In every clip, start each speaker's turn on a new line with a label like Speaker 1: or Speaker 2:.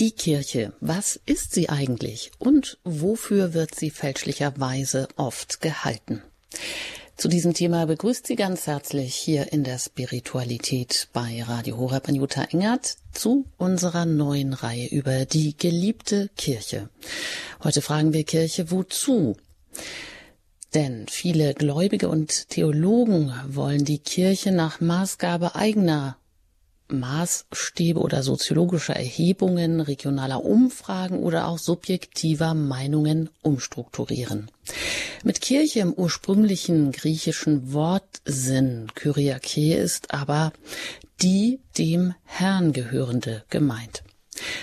Speaker 1: Die Kirche, was ist sie eigentlich und wofür wird sie fälschlicherweise oft gehalten? Zu diesem Thema begrüßt sie ganz herzlich hier in der Spiritualität bei Radio Horeb Jutta Engert zu unserer neuen Reihe über die geliebte Kirche. Heute fragen wir Kirche wozu? Denn viele Gläubige und Theologen wollen die Kirche nach Maßgabe eigener Maßstäbe oder soziologischer Erhebungen, regionaler Umfragen oder auch subjektiver Meinungen umstrukturieren. Mit Kirche im ursprünglichen griechischen Wortsinn Kyriake ist aber die dem Herrn gehörende gemeint.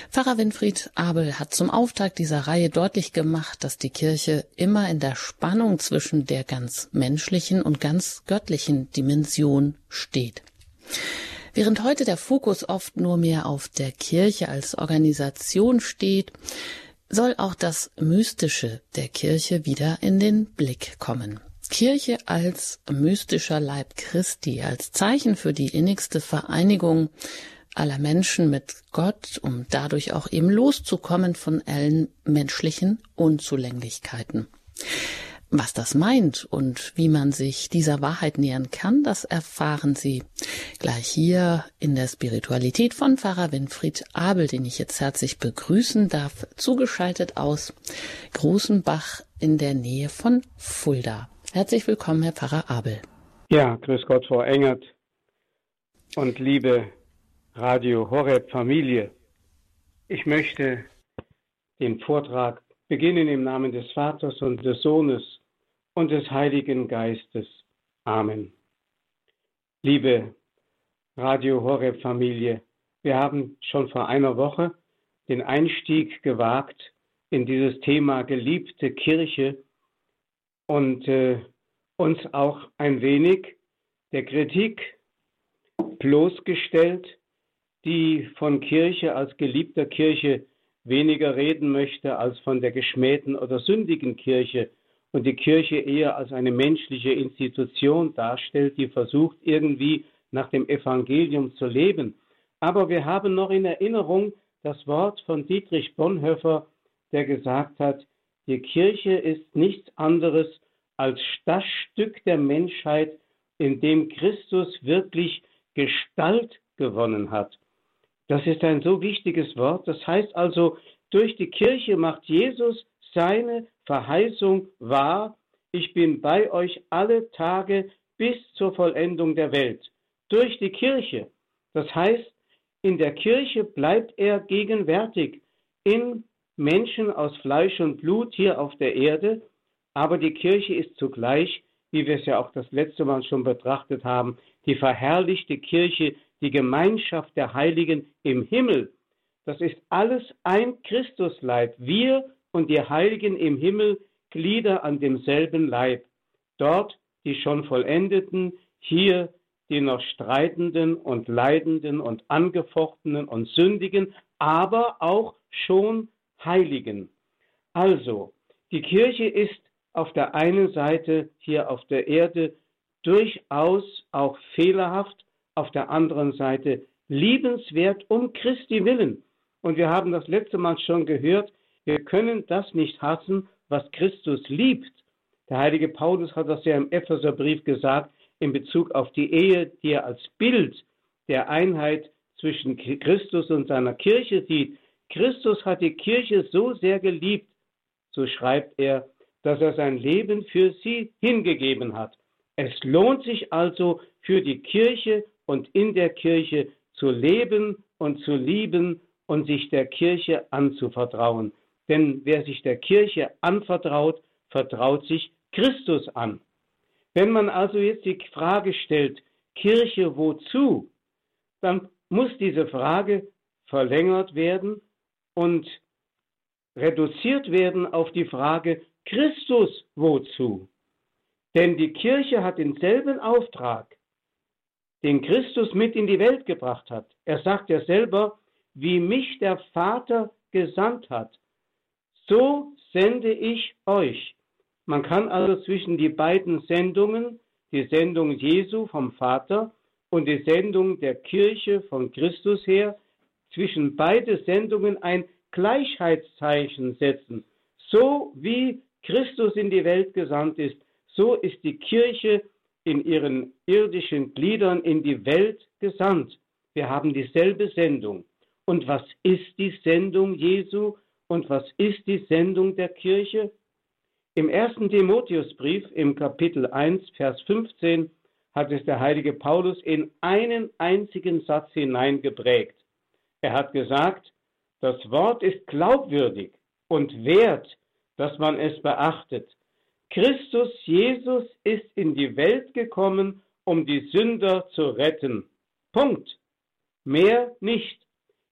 Speaker 1: Pfarrer Winfried Abel hat zum Auftakt dieser Reihe deutlich gemacht, dass die Kirche immer in der Spannung zwischen der ganz menschlichen und ganz göttlichen Dimension steht. Während heute der Fokus oft nur mehr auf der Kirche als Organisation steht, soll auch das Mystische der Kirche wieder in den Blick kommen. Kirche als mystischer Leib Christi, als Zeichen für die innigste Vereinigung aller Menschen mit Gott, um dadurch auch eben loszukommen von allen menschlichen Unzulänglichkeiten. Was das meint und wie man sich dieser Wahrheit nähern kann, das erfahren Sie gleich hier in der Spiritualität von Pfarrer Winfried Abel, den ich jetzt herzlich begrüßen darf, zugeschaltet aus Großenbach in der Nähe von Fulda. Herzlich willkommen, Herr Pfarrer Abel.
Speaker 2: Ja, grüß Gott, Frau Engert und liebe Radio Horeb Familie. Ich möchte den Vortrag beginnen im Namen des Vaters und des Sohnes und des Heiligen Geistes. Amen. Liebe Radio Horeb Familie, wir haben schon vor einer Woche den Einstieg gewagt in dieses Thema geliebte Kirche und äh, uns auch ein wenig der Kritik bloßgestellt, die von Kirche als geliebter Kirche weniger reden möchte als von der geschmähten oder sündigen Kirche, und die Kirche eher als eine menschliche Institution darstellt, die versucht irgendwie nach dem Evangelium zu leben. Aber wir haben noch in Erinnerung das Wort von Dietrich Bonhoeffer, der gesagt hat, die Kirche ist nichts anderes als das Stück der Menschheit, in dem Christus wirklich Gestalt gewonnen hat. Das ist ein so wichtiges Wort. Das heißt also, durch die Kirche macht Jesus seine Verheißung wahr, ich bin bei euch alle Tage bis zur Vollendung der Welt. Durch die Kirche. Das heißt, in der Kirche bleibt er gegenwärtig in Menschen aus Fleisch und Blut hier auf der Erde, aber die Kirche ist zugleich, wie wir es ja auch das letzte Mal schon betrachtet haben, die verherrlichte Kirche, die Gemeinschaft der Heiligen im Himmel. Das ist alles ein Christusleib. Wir und die Heiligen im Himmel Glieder an demselben Leib. Dort die schon Vollendeten, hier die noch Streitenden und Leidenden und Angefochtenen und Sündigen, aber auch schon Heiligen. Also, die Kirche ist auf der einen Seite hier auf der Erde durchaus auch fehlerhaft, auf der anderen Seite liebenswert um Christi willen. Und wir haben das letzte Mal schon gehört, wir können das nicht hassen, was Christus liebt. Der heilige Paulus hat das ja im Epheserbrief gesagt in Bezug auf die Ehe, die er als Bild der Einheit zwischen Christus und seiner Kirche sieht. Christus hat die Kirche so sehr geliebt, so schreibt er, dass er sein Leben für sie hingegeben hat. Es lohnt sich also für die Kirche und in der Kirche zu leben und zu lieben und sich der Kirche anzuvertrauen. Denn wer sich der Kirche anvertraut, vertraut sich Christus an. Wenn man also jetzt die Frage stellt, Kirche wozu, dann muss diese Frage verlängert werden und reduziert werden auf die Frage Christus wozu. Denn die Kirche hat denselben Auftrag, den Christus mit in die Welt gebracht hat. Er sagt ja selber, wie mich der Vater gesandt hat, so sende ich euch. Man kann also zwischen die beiden Sendungen, die Sendung Jesu vom Vater und die Sendung der Kirche von Christus her, zwischen beide Sendungen ein Gleichheitszeichen setzen. So wie Christus in die Welt gesandt ist, so ist die Kirche in ihren irdischen Gliedern in die Welt gesandt. Wir haben dieselbe Sendung. Und was ist die Sendung Jesu und was ist die Sendung der Kirche? Im ersten Timotheusbrief im Kapitel 1, Vers 15 hat es der heilige Paulus in einen einzigen Satz hineingeprägt. Er hat gesagt, das Wort ist glaubwürdig und wert, dass man es beachtet. Christus Jesus ist in die Welt gekommen, um die Sünder zu retten. Punkt. Mehr nicht.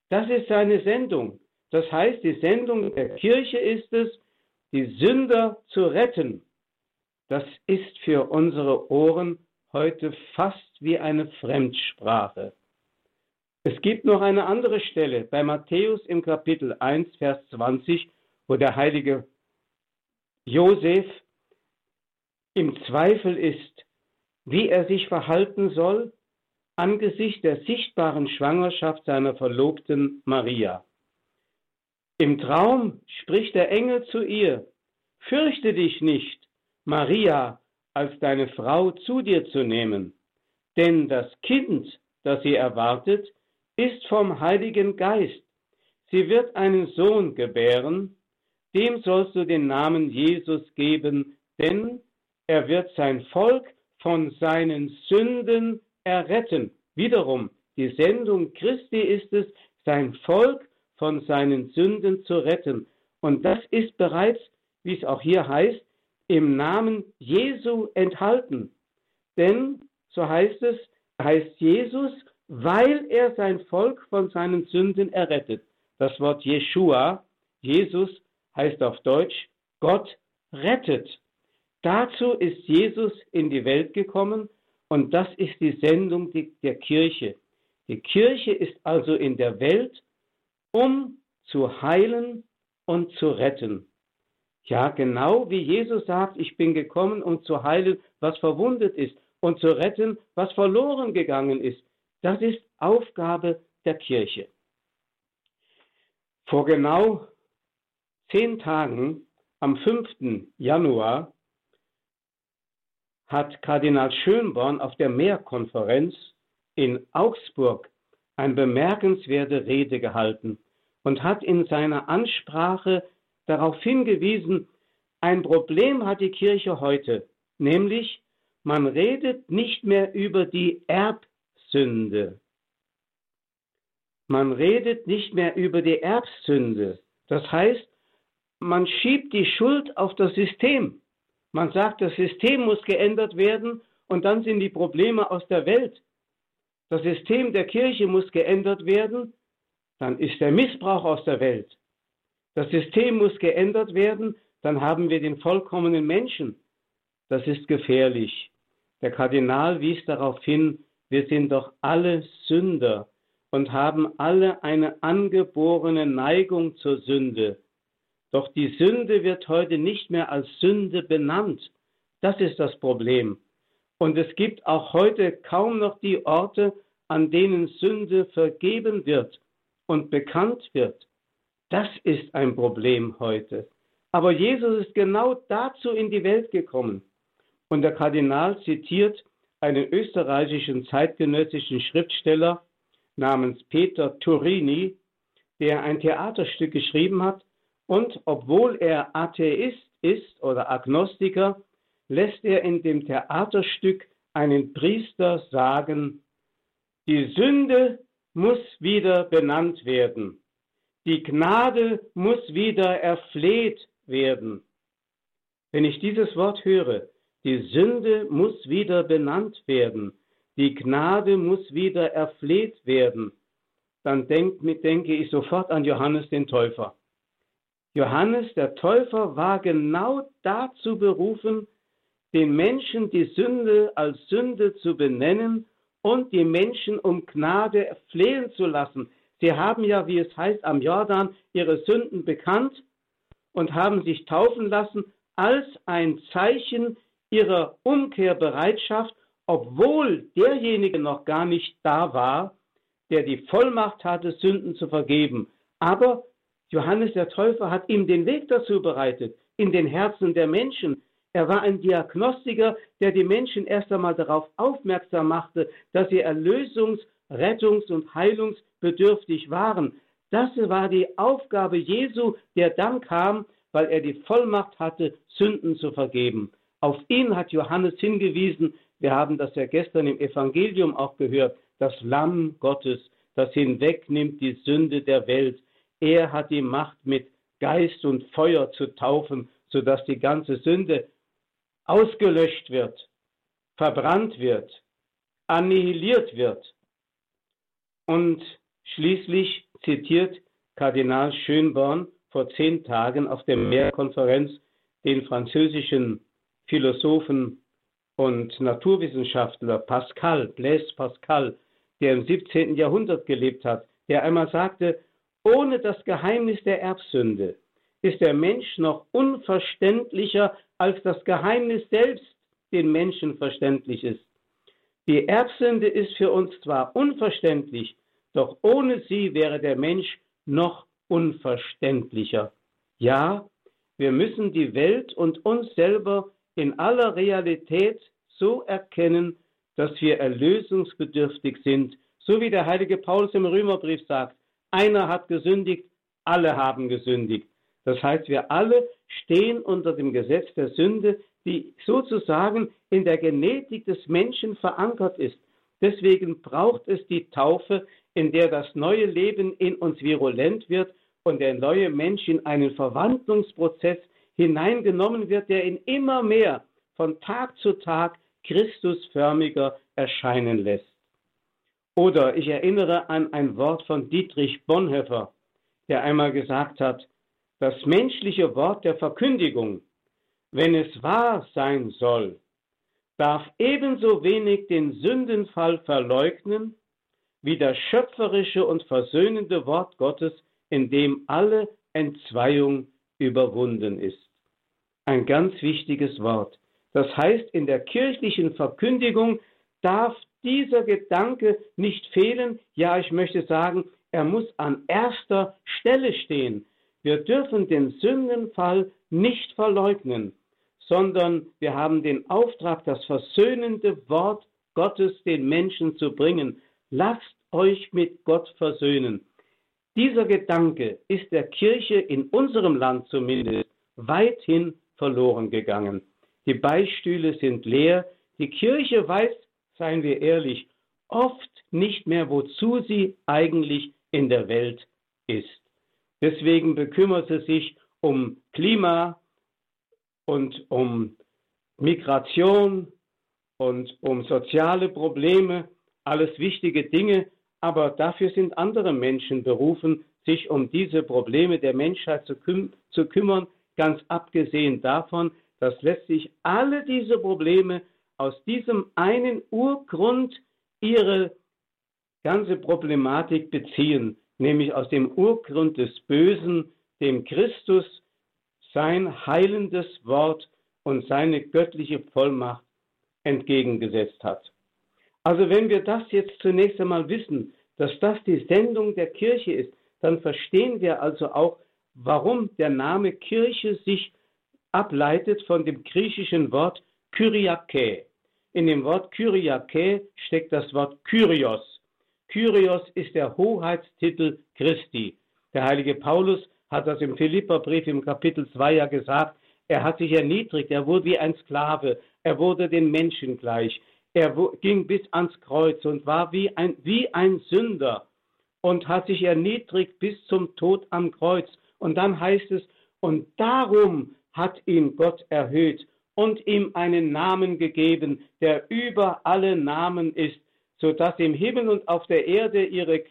Speaker 2: Das ist seine Sendung. Das heißt, die Sendung der Kirche ist es, die Sünder zu retten. Das ist für unsere Ohren heute fast wie eine Fremdsprache. Es gibt noch eine andere Stelle bei Matthäus im Kapitel 1, Vers 20, wo der heilige Josef im Zweifel ist, wie er sich verhalten soll angesichts der sichtbaren Schwangerschaft seiner Verlobten Maria. Im Traum spricht der Engel zu ihr, Fürchte dich nicht, Maria als deine Frau zu dir zu nehmen, denn das Kind, das sie erwartet, ist vom Heiligen Geist. Sie wird einen Sohn gebären, dem sollst du den Namen Jesus geben, denn er wird sein Volk von seinen Sünden erretten. Wiederum, die Sendung Christi ist es, sein Volk von seinen Sünden zu retten. Und das ist bereits, wie es auch hier heißt, im Namen Jesu enthalten. Denn, so heißt es, heißt Jesus, weil er sein Volk von seinen Sünden errettet. Das Wort Jeshua, Jesus, heißt auf Deutsch, Gott rettet. Dazu ist Jesus in die Welt gekommen und das ist die Sendung der Kirche. Die Kirche ist also in der Welt, um zu heilen und zu retten. Ja, genau wie Jesus sagt, ich bin gekommen, um zu heilen, was verwundet ist und zu retten, was verloren gegangen ist. Das ist Aufgabe der Kirche. Vor genau zehn Tagen, am 5. Januar, hat Kardinal Schönborn auf der Mehrkonferenz in Augsburg eine bemerkenswerte Rede gehalten und hat in seiner Ansprache darauf hingewiesen, ein Problem hat die Kirche heute, nämlich man redet nicht mehr über die Erbsünde. Man redet nicht mehr über die Erbsünde. Das heißt, man schiebt die Schuld auf das System. Man sagt, das System muss geändert werden und dann sind die Probleme aus der Welt. Das System der Kirche muss geändert werden, dann ist der Missbrauch aus der Welt. Das System muss geändert werden, dann haben wir den vollkommenen Menschen. Das ist gefährlich. Der Kardinal wies darauf hin, wir sind doch alle Sünder und haben alle eine angeborene Neigung zur Sünde. Doch die Sünde wird heute nicht mehr als Sünde benannt. Das ist das Problem. Und es gibt auch heute kaum noch die Orte, an denen Sünde vergeben wird und bekannt wird. Das ist ein Problem heute. Aber Jesus ist genau dazu in die Welt gekommen. Und der Kardinal zitiert einen österreichischen zeitgenössischen Schriftsteller namens Peter Turini, der ein Theaterstück geschrieben hat, und obwohl er Atheist ist oder Agnostiker, lässt er in dem Theaterstück einen Priester sagen, die Sünde muss wieder benannt werden. Die Gnade muss wieder erfleht werden. Wenn ich dieses Wort höre, die Sünde muss wieder benannt werden, die Gnade muss wieder erfleht werden, dann denk, denke ich sofort an Johannes den Täufer. Johannes der Täufer war genau dazu berufen, den Menschen die Sünde als Sünde zu benennen und die Menschen um Gnade flehen zu lassen. Sie haben ja, wie es heißt, am Jordan ihre Sünden bekannt und haben sich taufen lassen als ein Zeichen ihrer Umkehrbereitschaft, obwohl derjenige noch gar nicht da war, der die Vollmacht hatte, Sünden zu vergeben. Aber Johannes der Täufer hat ihm den Weg dazu bereitet, in den Herzen der Menschen. Er war ein Diagnostiker, der die Menschen erst einmal darauf aufmerksam machte, dass sie erlösungs-, rettungs- und heilungsbedürftig waren. Das war die Aufgabe Jesu, der dann kam, weil er die Vollmacht hatte, Sünden zu vergeben. Auf ihn hat Johannes hingewiesen. Wir haben das ja gestern im Evangelium auch gehört. Das Lamm Gottes, das hinwegnimmt die Sünde der Welt. Er hat die Macht, mit Geist und Feuer zu taufen, sodass die ganze Sünde ausgelöscht wird, verbrannt wird, annihiliert wird. Und schließlich zitiert Kardinal Schönborn vor zehn Tagen auf der Mehrkonferenz den französischen Philosophen und Naturwissenschaftler Pascal, Blaise Pascal, der im 17. Jahrhundert gelebt hat, der einmal sagte, ohne das Geheimnis der Erbsünde ist der Mensch noch unverständlicher, als das Geheimnis selbst den Menschen verständlich ist. Die Erbsünde ist für uns zwar unverständlich, doch ohne sie wäre der Mensch noch unverständlicher. Ja, wir müssen die Welt und uns selber in aller Realität so erkennen, dass wir erlösungsbedürftig sind, so wie der heilige Paulus im Römerbrief sagt, einer hat gesündigt, alle haben gesündigt. Das heißt, wir alle stehen unter dem Gesetz der Sünde, die sozusagen in der Genetik des Menschen verankert ist. Deswegen braucht es die Taufe, in der das neue Leben in uns virulent wird und der neue Mensch in einen Verwandlungsprozess hineingenommen wird, der ihn immer mehr von Tag zu Tag Christusförmiger erscheinen lässt. Oder ich erinnere an ein Wort von Dietrich Bonhoeffer, der einmal gesagt hat, das menschliche Wort der Verkündigung, wenn es wahr sein soll, darf ebenso wenig den Sündenfall verleugnen, wie das schöpferische und versöhnende Wort Gottes, in dem alle Entzweiung überwunden ist. Ein ganz wichtiges Wort. Das heißt, in der kirchlichen Verkündigung darf dieser Gedanke nicht fehlen. Ja, ich möchte sagen, er muss an erster Stelle stehen. Wir dürfen den Sündenfall nicht verleugnen, sondern wir haben den Auftrag, das versöhnende Wort Gottes den Menschen zu bringen. Lasst euch mit Gott versöhnen. Dieser Gedanke ist der Kirche in unserem Land zumindest weithin verloren gegangen. Die Beistühle sind leer. Die Kirche weiß, seien wir ehrlich, oft nicht mehr, wozu sie eigentlich in der Welt ist. Deswegen bekümmert sie sich um Klima und um Migration und um soziale Probleme, alles wichtige Dinge, aber dafür sind andere Menschen berufen, sich um diese Probleme der Menschheit zu, küm zu kümmern, ganz abgesehen davon, dass letztlich alle diese Probleme aus diesem einen Urgrund ihre ganze Problematik beziehen, nämlich aus dem Urgrund des Bösen, dem Christus sein heilendes Wort und seine göttliche Vollmacht entgegengesetzt hat. Also wenn wir das jetzt zunächst einmal wissen, dass das die Sendung der Kirche ist, dann verstehen wir also auch, warum der Name Kirche sich ableitet von dem griechischen Wort Kyriake. In dem Wort Kyriake steckt das Wort Kyrios. Kyrios ist der Hoheitstitel Christi. Der heilige Paulus hat das im Philipperbrief im Kapitel 2 ja gesagt. Er hat sich erniedrigt, er wurde wie ein Sklave, er wurde den Menschen gleich. Er ging bis ans Kreuz und war wie ein, wie ein Sünder und hat sich erniedrigt bis zum Tod am Kreuz. Und dann heißt es, und darum hat ihn Gott erhöht und ihm einen Namen gegeben, der über alle Namen ist, so dass im Himmel und auf der Erde ihre,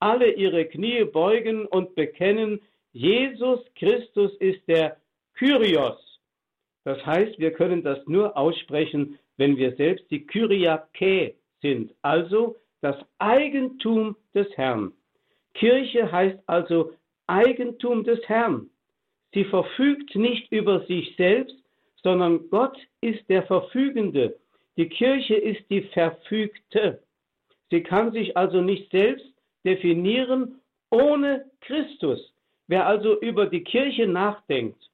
Speaker 2: alle ihre Knie beugen und bekennen, Jesus Christus ist der Kyrios. Das heißt, wir können das nur aussprechen, wenn wir selbst die Kyriake sind, also das Eigentum des Herrn. Kirche heißt also Eigentum des Herrn. Sie verfügt nicht über sich selbst, sondern Gott ist der Verfügende. Die Kirche ist die Verfügte. Sie kann sich also nicht selbst definieren ohne Christus. Wer also über die Kirche nachdenkt,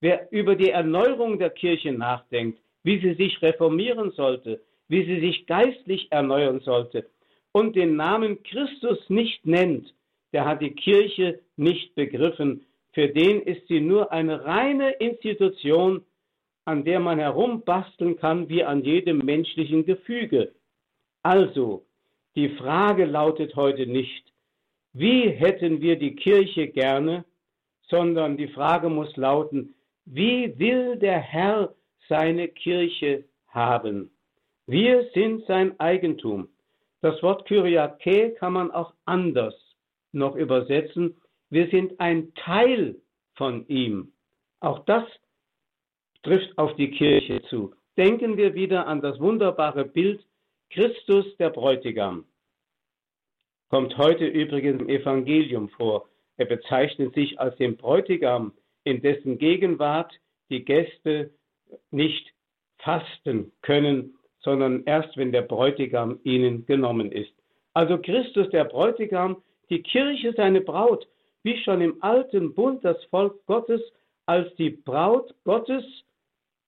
Speaker 2: wer über die Erneuerung der Kirche nachdenkt, wie sie sich reformieren sollte, wie sie sich geistlich erneuern sollte und den Namen Christus nicht nennt, der hat die Kirche nicht begriffen. Für den ist sie nur eine reine Institution, an der man herumbasteln kann wie an jedem menschlichen Gefüge. Also, die Frage lautet heute nicht, wie hätten wir die Kirche gerne, sondern die Frage muss lauten, wie will der Herr seine Kirche haben? Wir sind sein Eigentum. Das Wort Kyriake kann man auch anders noch übersetzen. Wir sind ein Teil von ihm. Auch das trifft auf die Kirche zu. Denken wir wieder an das wunderbare Bild Christus der Bräutigam. Kommt heute übrigens im Evangelium vor. Er bezeichnet sich als den Bräutigam, in dessen Gegenwart die Gäste nicht fasten können, sondern erst wenn der Bräutigam ihnen genommen ist. Also Christus der Bräutigam, die Kirche seine Braut, wie schon im alten Bund das Volk Gottes als die Braut Gottes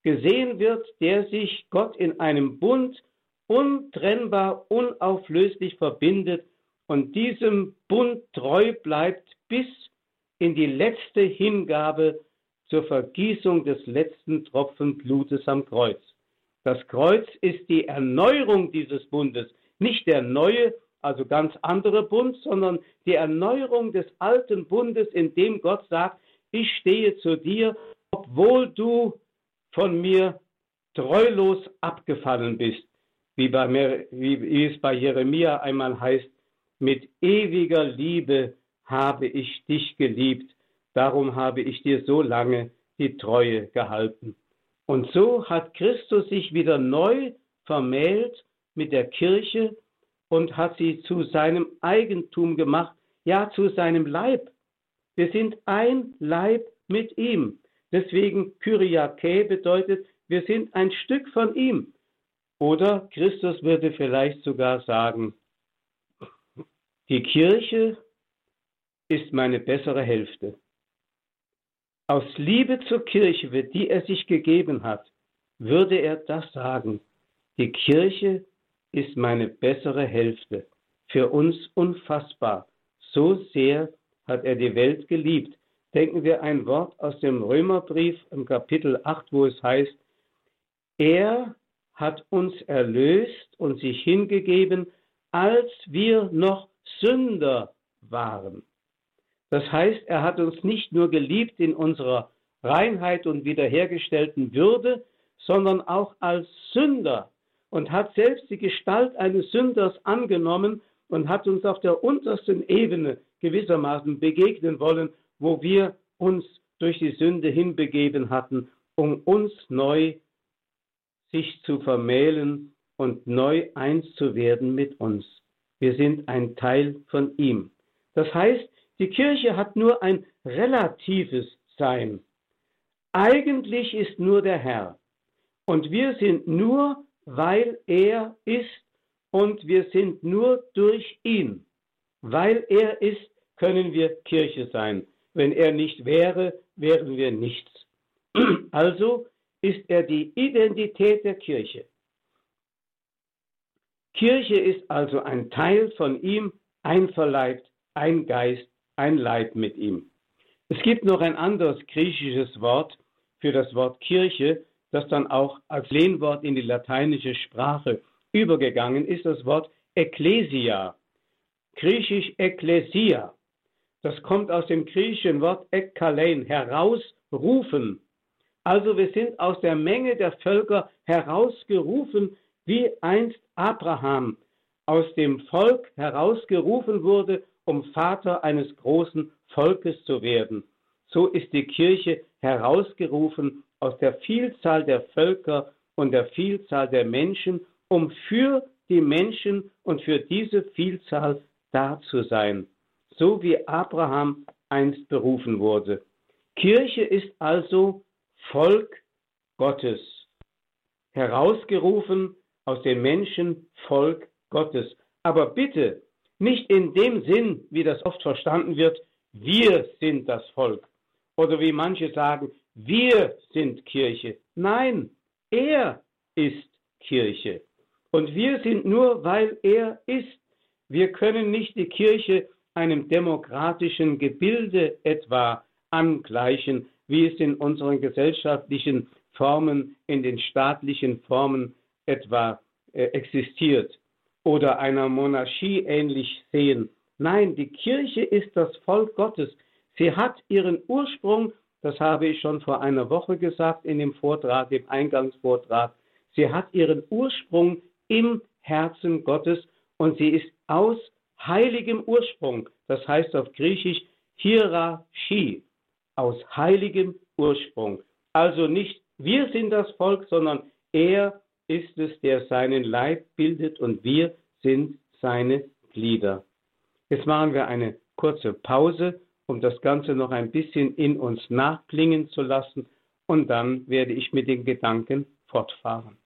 Speaker 2: gesehen wird, der sich Gott in einem Bund untrennbar, unauflöslich verbindet und diesem Bund treu bleibt bis in die letzte Hingabe zur Vergießung des letzten Tropfen Blutes am Kreuz. Das Kreuz ist die Erneuerung dieses Bundes, nicht der neue, also ganz andere Bund, sondern die Erneuerung des alten Bundes, in dem Gott sagt, ich stehe zu dir, obwohl du von mir treulos abgefallen bist, wie, bei wie es bei Jeremia einmal heißt, mit ewiger Liebe habe ich dich geliebt, darum habe ich dir so lange die Treue gehalten. Und so hat Christus sich wieder neu vermählt mit der Kirche und hat sie zu seinem Eigentum gemacht, ja zu seinem Leib. Wir sind ein Leib mit ihm. Deswegen Kyriake bedeutet, wir sind ein Stück von ihm. Oder Christus würde vielleicht sogar sagen, die Kirche ist meine bessere Hälfte. Aus Liebe zur Kirche, für die er sich gegeben hat, würde er das sagen. Die Kirche ist meine bessere Hälfte. Für uns unfassbar. So sehr hat er die Welt geliebt. Denken wir ein Wort aus dem Römerbrief im Kapitel 8, wo es heißt, er hat uns erlöst und sich hingegeben, als wir noch Sünder waren. Das heißt, er hat uns nicht nur geliebt in unserer Reinheit und wiederhergestellten Würde, sondern auch als Sünder und hat selbst die Gestalt eines Sünders angenommen und hat uns auf der untersten Ebene gewissermaßen begegnen wollen, wo wir uns durch die Sünde hinbegeben hatten, um uns neu sich zu vermählen und neu eins zu werden mit uns. Wir sind ein Teil von ihm. Das heißt, die Kirche hat nur ein relatives Sein. Eigentlich ist nur der Herr. Und wir sind nur, weil er ist und wir sind nur durch ihn. Weil er ist, können wir Kirche sein. Wenn er nicht wäre, wären wir nichts. Also ist er die Identität der Kirche. Kirche ist also ein Teil von ihm, einverleibt, ein Geist, ein Leib mit ihm. Es gibt noch ein anderes griechisches Wort für das Wort Kirche, das dann auch als Lehnwort in die lateinische Sprache übergegangen ist, das Wort Ecclesia. Griechisch Ekklesia. Das kommt aus dem griechischen Wort ekkalein, herausrufen. Also wir sind aus der Menge der Völker herausgerufen, wie einst Abraham aus dem Volk herausgerufen wurde um Vater eines großen Volkes zu werden. So ist die Kirche herausgerufen aus der Vielzahl der Völker und der Vielzahl der Menschen, um für die Menschen und für diese Vielzahl da zu sein, so wie Abraham einst berufen wurde. Kirche ist also Volk Gottes, herausgerufen aus den Menschen Volk Gottes. Aber bitte, Nicht in dem Sinn, wie das oft verstanden wird, wir sind das Volk. Oder wie manche sagen, wir sind Kirche. Nein, er ist Kirche. Und wir sind nur, weil er ist. Wir können nicht die Kirche einem demokratischen Gebilde etwa angleichen, wie es in unseren gesellschaftlichen Formen, in den staatlichen Formen etwa äh, existiert oder einer Monarchie ähnlich sehen. Nein, die Kirche ist das Volk Gottes. Sie hat ihren Ursprung, das habe ich schon vor einer Woche gesagt in dem Vortrag, dem Eingangsvortrag, sie hat ihren Ursprung im Herzen Gottes und sie ist aus heiligem Ursprung, das heißt auf Griechisch Hierarchie, aus heiligem Ursprung. Also nicht wir sind das Volk, sondern er ist es, der seinen Leib bildet und wir sind seine Glieder. Jetzt machen wir eine kurze Pause, um das Ganze noch ein bisschen in uns nachklingen zu lassen und dann werde ich mit den Gedanken fortfahren.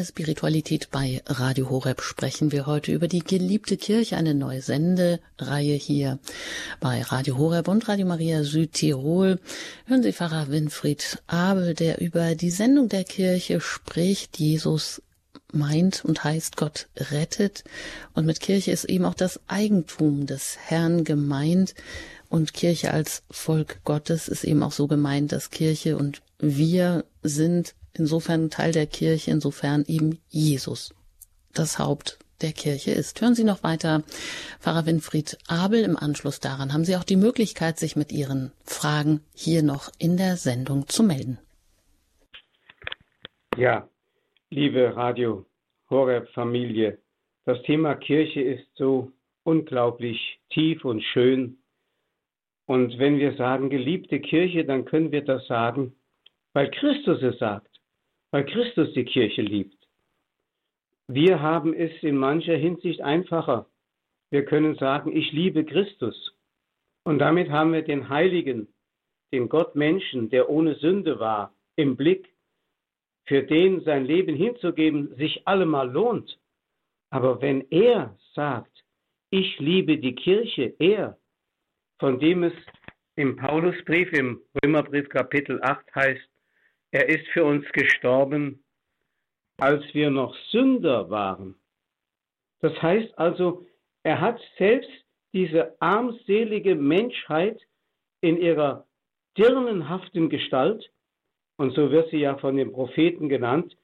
Speaker 1: Der Spiritualität bei Radio Horeb sprechen wir heute über die geliebte Kirche, eine neue Sendereihe hier bei Radio Horeb und Radio Maria Südtirol. Hören Sie Pfarrer Winfried Abel, der über die Sendung der Kirche spricht. Jesus meint und heißt Gott rettet. Und mit Kirche ist eben auch das Eigentum des Herrn gemeint. Und Kirche als Volk Gottes ist eben auch so gemeint, dass Kirche und wir sind insofern Teil der Kirche, insofern eben Jesus das Haupt der Kirche ist. Hören Sie noch weiter Pfarrer Winfried Abel. Im Anschluss daran haben Sie auch die Möglichkeit, sich mit Ihren Fragen hier noch in der Sendung zu melden.
Speaker 2: Ja, liebe Radio Horeb Familie, das Thema Kirche ist so unglaublich tief und schön. Und wenn wir sagen geliebte Kirche, dann können wir das sagen, weil Christus es sagt weil Christus die Kirche liebt. Wir haben es in mancher Hinsicht einfacher. Wir können sagen, ich liebe Christus. Und damit haben wir den Heiligen, den Gott Menschen, der ohne Sünde war, im Blick, für den sein Leben hinzugeben sich allemal lohnt. Aber wenn er sagt, ich liebe die Kirche, er, von dem es im Paulusbrief, im Römerbrief Kapitel 8 heißt, er ist für uns gestorben, als wir noch Sünder waren. Das heißt also, er hat selbst diese armselige Menschheit in ihrer dirnenhaften Gestalt, und so wird sie ja von den Propheten genannt,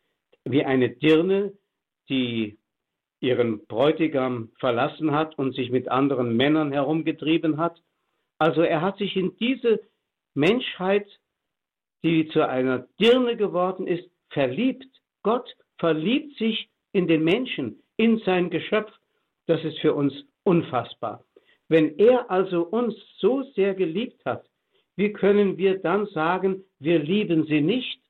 Speaker 2: wie eine Dirne, die ihren Bräutigam verlassen hat und sich mit anderen Männern herumgetrieben hat. Also er hat sich in diese Menschheit die zu einer Dirne geworden ist, verliebt. Gott verliebt sich in den Menschen, in sein Geschöpf. Das ist für uns unfassbar. Wenn er also uns so sehr geliebt hat, wie können wir dann sagen, wir lieben sie nicht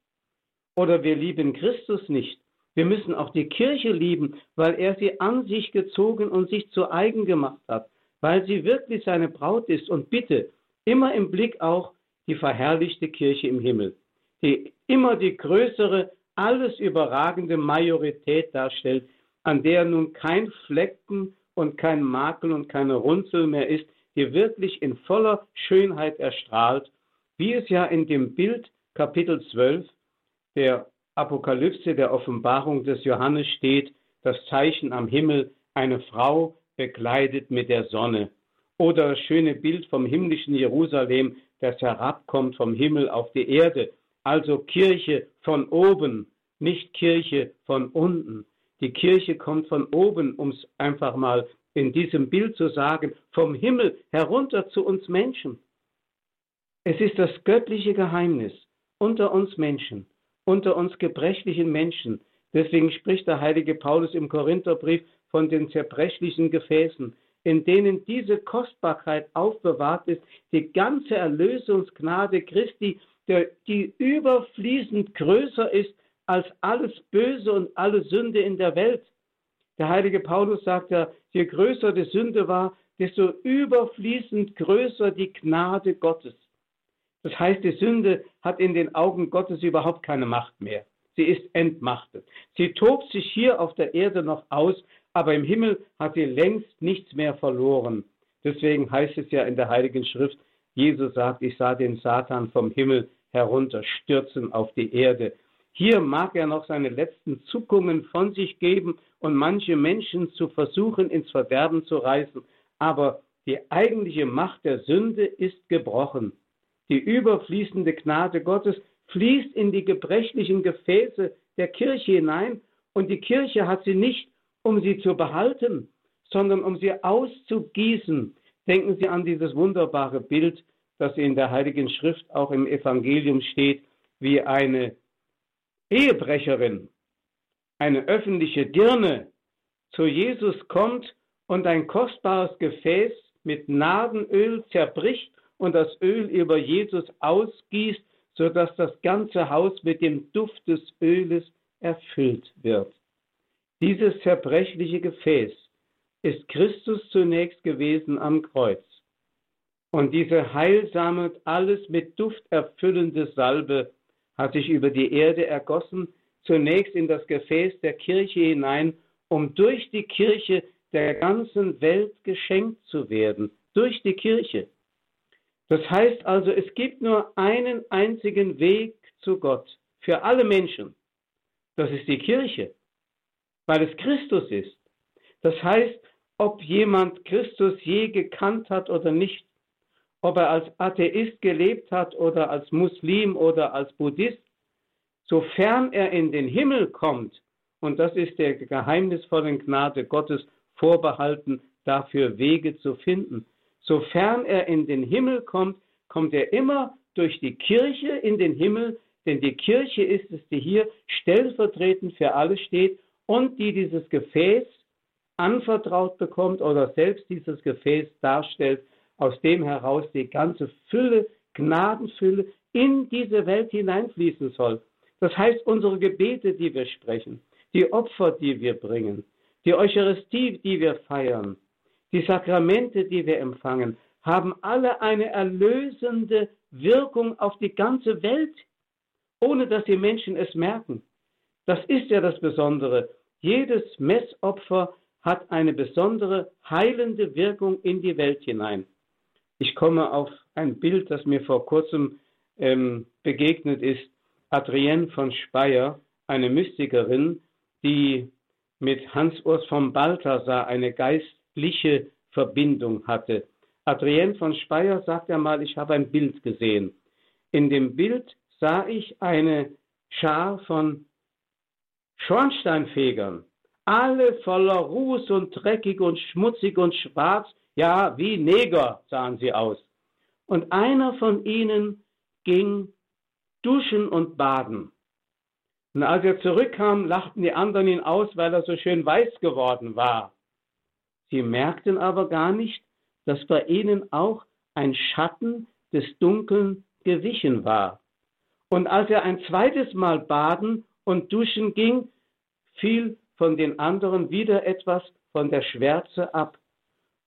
Speaker 2: oder wir lieben Christus nicht? Wir müssen auch die Kirche lieben, weil er sie an sich gezogen und sich zu eigen gemacht hat, weil sie wirklich seine Braut ist. Und bitte, immer im Blick auch die verherrlichte Kirche im Himmel, die immer die größere, alles überragende Majorität darstellt, an der nun kein Flecken und kein Makel und keine Runzel mehr ist, die wirklich in voller Schönheit erstrahlt, wie es ja in dem Bild Kapitel 12 der Apokalypse der Offenbarung des Johannes steht, das Zeichen am Himmel, eine Frau bekleidet mit der Sonne. Oder das schöne Bild vom himmlischen Jerusalem, das herabkommt vom Himmel auf die Erde. Also Kirche von oben, nicht Kirche von unten. Die Kirche kommt von oben, um es einfach mal in diesem Bild zu sagen, vom Himmel herunter zu uns Menschen. Es ist das göttliche Geheimnis unter uns Menschen, unter uns gebrechlichen Menschen. Deswegen spricht der heilige Paulus im Korintherbrief von den zerbrechlichen Gefäßen in denen diese Kostbarkeit aufbewahrt ist, die ganze Erlösungsgnade Christi, die überfließend größer ist als alles Böse und alle Sünde in der Welt. Der heilige Paulus sagt ja, je größer die Sünde war, desto überfließend größer die Gnade Gottes. Das heißt, die Sünde hat in den Augen Gottes überhaupt keine Macht mehr. Sie ist entmachtet. Sie tobt sich hier auf der Erde noch aus, aber im Himmel hat sie längst nichts mehr verloren. Deswegen heißt es ja in der Heiligen Schrift, Jesus sagt, ich sah den Satan vom Himmel herunterstürzen auf die Erde. Hier mag er noch seine letzten Zuckungen von sich geben und manche Menschen zu versuchen, ins Verderben zu reißen. Aber die eigentliche Macht der Sünde ist gebrochen. Die überfließende Gnade Gottes fließt in die gebrechlichen Gefäße der Kirche hinein und die Kirche hat sie nicht, um sie zu behalten, sondern um sie auszugießen. Denken Sie an dieses wunderbare Bild, das in der Heiligen Schrift auch im Evangelium steht, wie eine Ehebrecherin, eine öffentliche Dirne zu Jesus kommt und ein kostbares Gefäß mit Nadenöl zerbricht und das Öl über Jesus ausgießt, sodass das ganze Haus mit dem Duft des Öles erfüllt wird. Dieses zerbrechliche Gefäß ist Christus zunächst gewesen am Kreuz. Und diese heilsame, alles mit Duft erfüllende Salbe hat sich über die Erde ergossen, zunächst in das Gefäß der Kirche hinein, um durch die Kirche der ganzen Welt geschenkt zu werden. Durch die Kirche. Das heißt also, es gibt nur einen einzigen Weg zu Gott für alle Menschen. Das ist die Kirche, weil es Christus ist. Das heißt, ob jemand Christus je gekannt hat oder nicht, ob er als Atheist gelebt hat oder als Muslim oder als Buddhist, sofern er in den Himmel kommt, und das ist der geheimnisvollen Gnade Gottes vorbehalten, dafür Wege zu finden, Sofern er in den Himmel kommt, kommt er immer durch die Kirche in den Himmel, denn die Kirche ist es, die hier stellvertretend für alle steht und die dieses Gefäß anvertraut bekommt oder selbst dieses Gefäß darstellt, aus dem heraus die ganze Fülle, Gnadenfülle in diese Welt hineinfließen soll. Das heißt, unsere Gebete, die wir sprechen, die Opfer, die wir bringen, die Eucharistie, die wir feiern, die Sakramente, die wir empfangen, haben alle eine erlösende Wirkung auf die ganze Welt, ohne dass die Menschen es merken. Das ist ja das Besondere. Jedes Messopfer hat eine besondere heilende Wirkung in die Welt hinein. Ich komme auf ein Bild, das mir vor kurzem ähm, begegnet ist. Adrienne von Speyer, eine Mystikerin, die mit Hans Urs von Balthasar eine Geist liche Verbindung hatte. Adrienne von Speyer sagt einmal, ich habe ein Bild gesehen. In dem Bild sah ich eine Schar von Schornsteinfegern, alle voller Ruß und dreckig und schmutzig und schwarz, ja, wie Neger sahen sie aus. Und einer von ihnen ging duschen und baden. Und als er zurückkam, lachten die anderen ihn aus, weil er so schön weiß geworden war. Sie merkten aber gar nicht, dass bei ihnen auch ein Schatten des Dunkeln gewichen war. Und als er ein zweites Mal baden und duschen ging, fiel von den anderen wieder etwas von der Schwärze ab.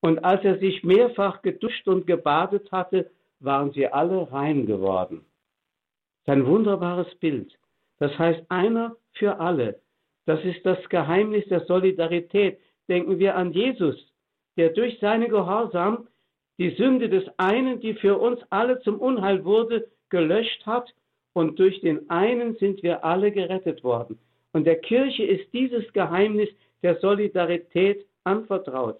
Speaker 2: Und als er sich mehrfach geduscht und gebadet hatte, waren sie alle rein geworden. Sein wunderbares Bild. Das heißt, einer für alle. Das ist das Geheimnis der Solidarität denken wir an Jesus, der durch seine Gehorsam die Sünde des einen, die für uns alle zum Unheil wurde, gelöscht hat und durch den einen sind wir alle gerettet worden. Und der Kirche ist dieses Geheimnis der Solidarität anvertraut.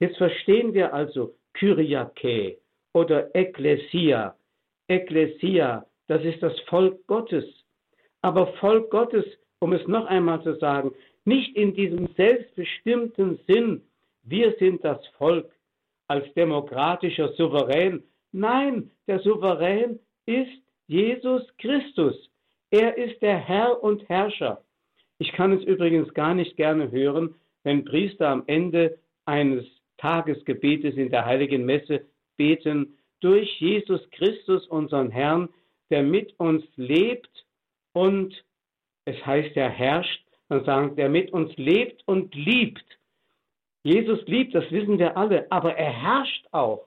Speaker 2: Jetzt verstehen wir also Kyriake oder Ekklesia. Ekklesia, das ist das Volk Gottes. Aber Volk Gottes, um es noch einmal zu sagen, nicht in diesem selbstbestimmten Sinn, wir sind das Volk als demokratischer Souverän. Nein, der Souverän ist Jesus Christus. Er ist der Herr und Herrscher. Ich kann es übrigens gar nicht gerne hören, wenn Priester am Ende eines Tagesgebetes in der heiligen Messe beten, durch Jesus Christus, unseren Herrn, der mit uns lebt und es heißt, er herrscht und sagen, der mit uns lebt und liebt. Jesus liebt, das wissen wir alle, aber er herrscht auch.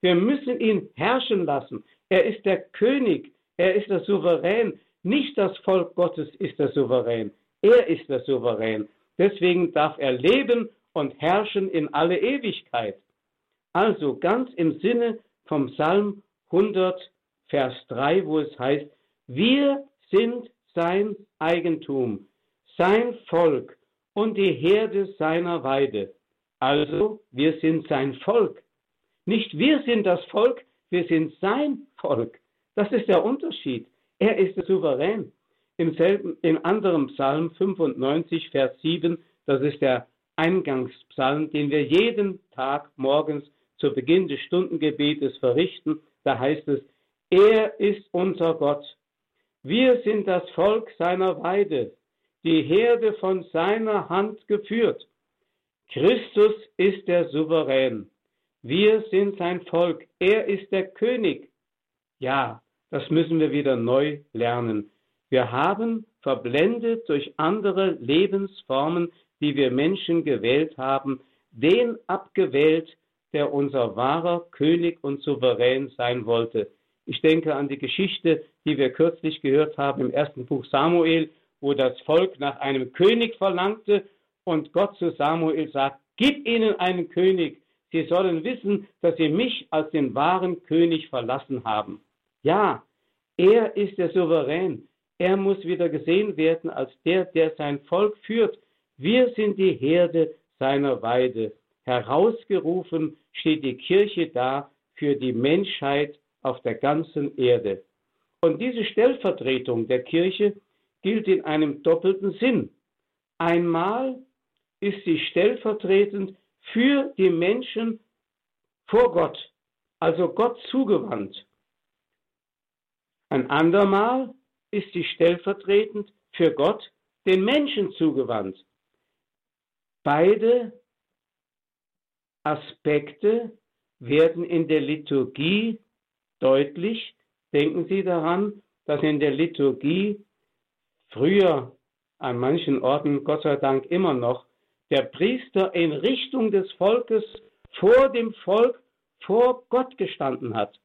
Speaker 2: Wir müssen ihn herrschen lassen. Er ist der König, er ist der Souverän. Nicht das Volk Gottes ist der Souverän, er ist der Souverän. Deswegen darf er leben und herrschen in alle Ewigkeit. Also ganz im Sinne vom Psalm 100, Vers 3, wo es heißt, wir sind sein Eigentum, sein Volk und die Herde seiner Weide. Also, wir sind sein Volk. Nicht wir sind das Volk, wir sind sein Volk. Das ist der Unterschied. Er ist der Souverän. Im, selben, im anderen Psalm 95, Vers 7, das ist der Eingangspsalm, den wir jeden Tag morgens zu Beginn des Stundengebetes verrichten. Da heißt es, er ist unser Gott. Wir sind das Volk seiner Weide, die Herde von seiner Hand geführt. Christus ist der Souverän. Wir sind sein Volk. Er ist der König. Ja, das müssen wir wieder neu lernen. Wir haben verblendet durch andere Lebensformen, die wir Menschen gewählt haben, den abgewählt, der unser wahrer König und Souverän sein wollte. Ich denke an die Geschichte, die wir kürzlich gehört haben im ersten Buch Samuel, wo das Volk nach einem König verlangte und Gott zu Samuel sagt, gib ihnen einen König. Sie sollen wissen, dass sie mich als den wahren König verlassen haben. Ja, er ist der Souverän. Er muss wieder gesehen werden als der, der sein Volk führt. Wir sind die Herde seiner Weide. Herausgerufen steht die Kirche da für die Menschheit auf der ganzen Erde. Und diese Stellvertretung der Kirche gilt in einem doppelten Sinn. Einmal ist sie stellvertretend für die Menschen vor Gott, also Gott zugewandt. Ein andermal ist sie stellvertretend für Gott den Menschen zugewandt. Beide Aspekte werden in der Liturgie deutlich. Denken Sie daran, dass in der Liturgie früher an manchen Orten, Gott sei Dank immer noch, der Priester in Richtung des Volkes vor dem Volk vor Gott gestanden hat.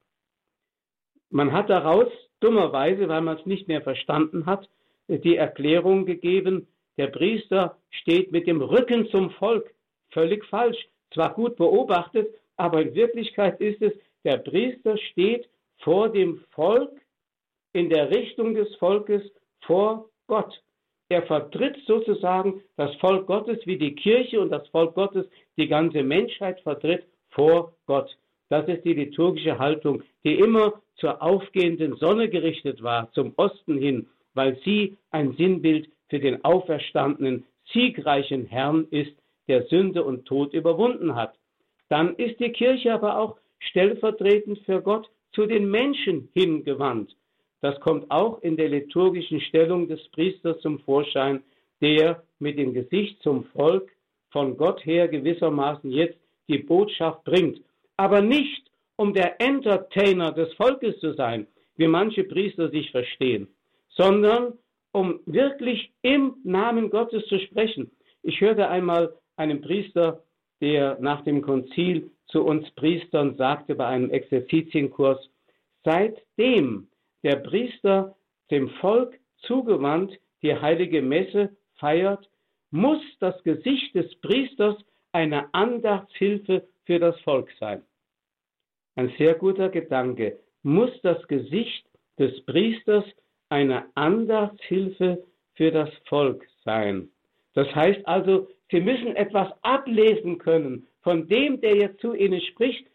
Speaker 2: Man hat daraus dummerweise, weil man es nicht mehr verstanden hat, die Erklärung gegeben, der Priester steht mit dem Rücken zum Volk. Völlig falsch. Zwar gut beobachtet, aber in Wirklichkeit ist es, der Priester steht vor dem Volk in der Richtung des Volkes vor Gott. Er vertritt sozusagen das Volk Gottes, wie die Kirche und das Volk Gottes die ganze Menschheit vertritt vor Gott. Das ist die liturgische Haltung, die immer zur aufgehenden Sonne gerichtet war, zum Osten hin, weil sie ein Sinnbild für den auferstandenen, siegreichen Herrn ist, der Sünde und Tod überwunden hat. Dann ist die Kirche aber auch stellvertretend für Gott zu den Menschen hingewandt. Das kommt auch in der liturgischen Stellung des Priesters zum Vorschein, der mit dem Gesicht zum Volk von Gott her gewissermaßen jetzt die Botschaft bringt. Aber nicht, um der Entertainer des Volkes zu sein, wie manche Priester sich verstehen, sondern um wirklich im Namen Gottes zu sprechen. Ich hörte einmal einen Priester, der nach dem Konzil zu uns Priestern sagte bei einem Exerzitienkurs, seitdem der Priester dem Volk zugewandt die heilige Messe feiert, muss das Gesicht des Priesters eine Andachtshilfe für das Volk sein. Ein sehr guter Gedanke. Muss das Gesicht des Priesters eine Andachtshilfe für das Volk sein. Das heißt also, Sie müssen etwas ablesen können von dem, der jetzt zu Ihnen spricht.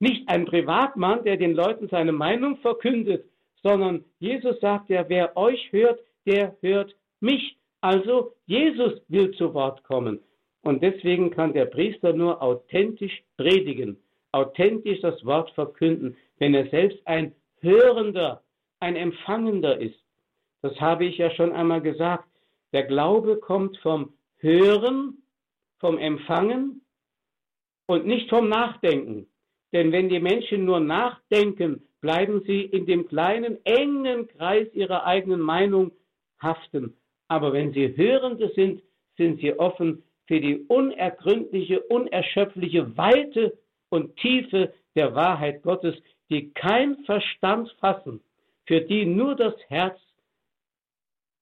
Speaker 2: Nicht ein Privatmann, der den Leuten seine Meinung verkündet, sondern Jesus sagt ja, wer euch hört, der hört mich. Also Jesus will zu Wort kommen. Und deswegen kann der Priester nur authentisch predigen, authentisch das Wort verkünden, wenn er selbst ein Hörender, ein Empfangender ist. Das habe ich ja schon einmal gesagt. Der Glaube kommt vom Hören, vom Empfangen und nicht vom Nachdenken. Denn wenn die Menschen nur nachdenken, bleiben sie in dem kleinen, engen Kreis ihrer eigenen Meinung haften. aber wenn sie Hörende sind, sind sie offen für die unergründliche, unerschöpfliche Weite und Tiefe der Wahrheit Gottes, die kein Verstand fassen, für die nur das Herz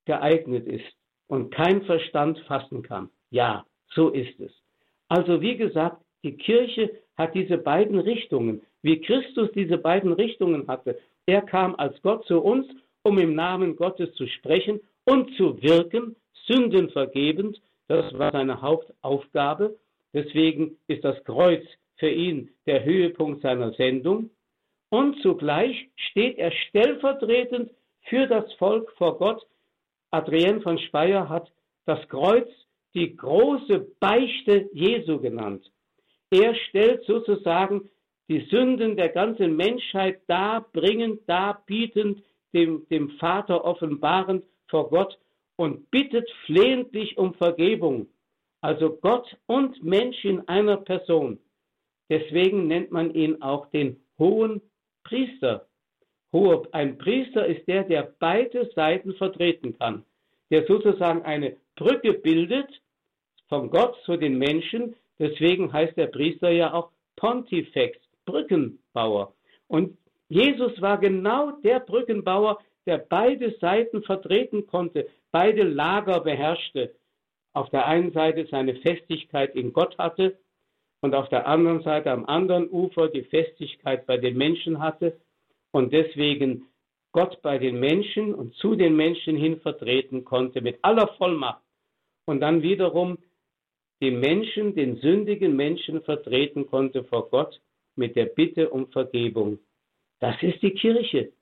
Speaker 2: geeignet ist und kein Verstand fassen kann. Ja, so ist es. Also wie gesagt, die Kirche hat diese beiden Richtungen, wie Christus diese beiden Richtungen hatte. Er kam als Gott zu uns, um im Namen Gottes zu sprechen und zu wirken, Sünden vergebend. Das war seine Hauptaufgabe. Deswegen ist das Kreuz für ihn der Höhepunkt seiner Sendung. Und zugleich steht er stellvertretend für das Volk vor Gott. Adrien von Speyer hat das Kreuz die große Beichte Jesu genannt. Er stellt sozusagen die Sünden der ganzen Menschheit darbringend, darbietend, dem, dem Vater offenbarend vor Gott und bittet flehentlich um Vergebung. Also Gott und Mensch in einer Person. Deswegen nennt man ihn auch den hohen Priester. Ein Priester ist der, der beide Seiten vertreten kann, der sozusagen eine Brücke bildet von Gott zu den Menschen. Deswegen heißt der Priester ja auch Pontifex, Brückenbauer. Und Jesus war genau der Brückenbauer, der beide Seiten vertreten konnte, beide Lager beherrschte. Auf der einen Seite seine Festigkeit in Gott hatte und auf der anderen Seite am anderen Ufer die Festigkeit bei den Menschen hatte und deswegen Gott bei den Menschen und zu den Menschen hin vertreten konnte mit aller Vollmacht und dann wiederum den Menschen, den sündigen Menschen vertreten konnte vor Gott mit der Bitte um Vergebung. Das ist die Kirche.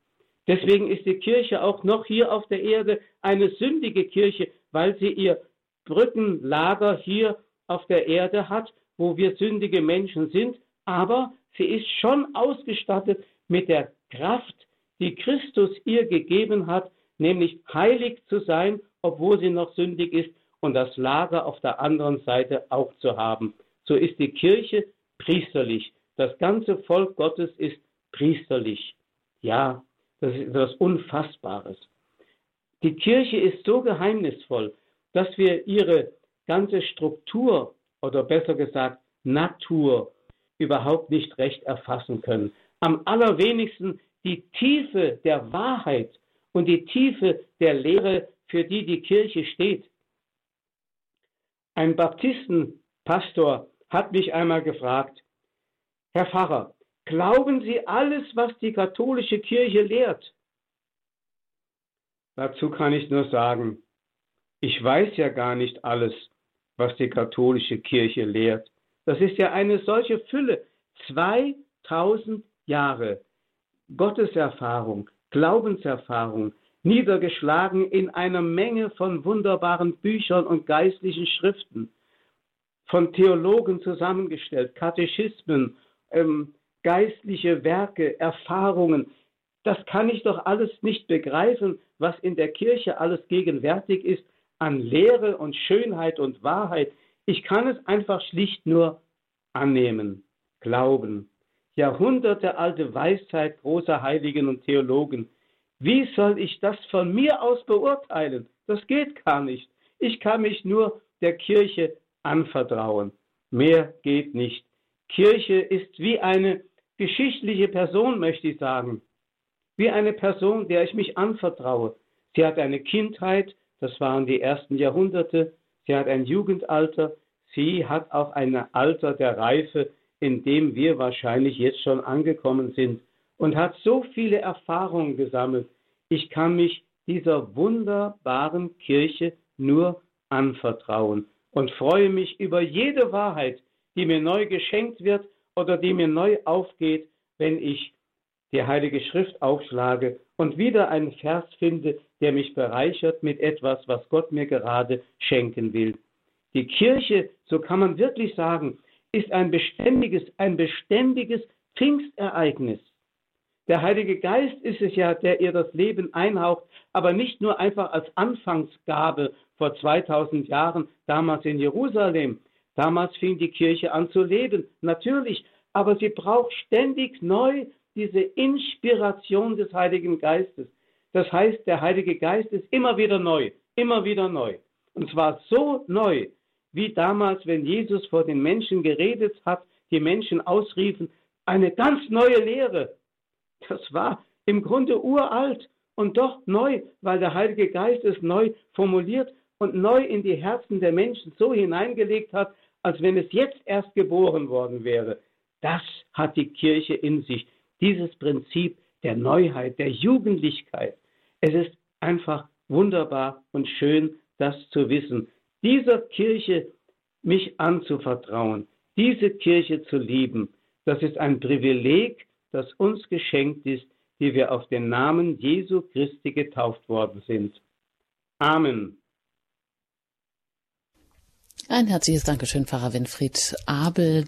Speaker 2: Deswegen ist die Kirche auch noch hier auf der Erde eine sündige Kirche, weil sie ihr Brückenlager hier auf der Erde hat, wo wir sündige Menschen sind, aber sie ist schon ausgestattet mit der Kraft, die Christus ihr gegeben hat, nämlich heilig zu sein, obwohl sie noch sündig ist, und das Lager auf der anderen Seite auch zu haben. So ist die Kirche priesterlich. Das ganze Volk Gottes ist priesterlich. Ja, das ist etwas Unfassbares. Die Kirche ist so geheimnisvoll, dass wir ihre ganze Struktur oder besser gesagt Natur überhaupt nicht recht erfassen können. Am allerwenigsten die Tiefe der Wahrheit und die Tiefe der Lehre, für die die Kirche steht. Ein Baptistenpastor hat mich einmal gefragt, Herr Pfarrer, glauben Sie alles, was die katholische Kirche lehrt? Dazu kann ich nur sagen, ich weiß ja gar nicht alles, was die katholische Kirche lehrt. Das ist ja eine solche Fülle. 2000 Jahre Gotteserfahrung, Glaubenserfahrung, niedergeschlagen in einer Menge von wunderbaren Büchern und geistlichen Schriften, von Theologen zusammengestellt, Katechismen, ähm, geistliche Werke, Erfahrungen. Das kann ich doch alles nicht begreifen, was in der Kirche alles gegenwärtig ist an Lehre und Schönheit und Wahrheit. Ich kann es einfach schlicht nur annehmen, glauben. Jahrhunderte alte Weisheit großer Heiligen und Theologen. Wie soll ich das von mir aus beurteilen? Das geht gar nicht. Ich kann mich nur der Kirche anvertrauen. Mehr geht nicht. Kirche ist wie eine geschichtliche Person, möchte ich sagen. Wie eine Person, der ich mich anvertraue. Sie hat eine Kindheit, das waren die ersten Jahrhunderte. Sie hat ein Jugendalter. Sie hat auch ein Alter der Reife, in dem wir wahrscheinlich jetzt schon angekommen sind und hat so viele Erfahrungen gesammelt. Ich kann mich dieser wunderbaren Kirche nur anvertrauen und freue mich über jede Wahrheit, die mir neu geschenkt wird oder die mir neu aufgeht, wenn ich die Heilige Schrift aufschlage und wieder einen Vers finde, der mich bereichert mit etwas, was Gott mir gerade schenken will. Die Kirche, so kann man wirklich sagen, ist ein beständiges, ein beständiges Pfingstereignis. Der Heilige Geist ist es ja, der ihr das Leben einhaucht, aber nicht nur einfach als Anfangsgabe vor 2000 Jahren, damals in Jerusalem. Damals fing die Kirche an zu leben, natürlich, aber sie braucht ständig neu diese Inspiration des Heiligen Geistes. Das heißt, der Heilige Geist ist immer wieder neu. immer wieder neu. Und zwar so neu, wie damals, wenn Jesus vor den Menschen geredet hat, die Menschen ausriefen, eine ganz neue Lehre. Das war im Grunde uralt und doch neu, weil der Heilige Geist es neu formuliert und neu in die Herzen der Menschen so hineingelegt hat, als wenn es jetzt erst geboren worden wäre. Das hat die Kirche in sich, dieses Prinzip der Neuheit, der Jugendlichkeit. Es ist einfach wunderbar und schön, das zu wissen. Dieser Kirche mich anzuvertrauen, diese Kirche zu lieben, das ist ein Privileg, das uns geschenkt ist, die wir auf den Namen Jesu Christi getauft worden sind. Amen.
Speaker 1: Ein herzliches Dankeschön, Pfarrer Winfried Abel,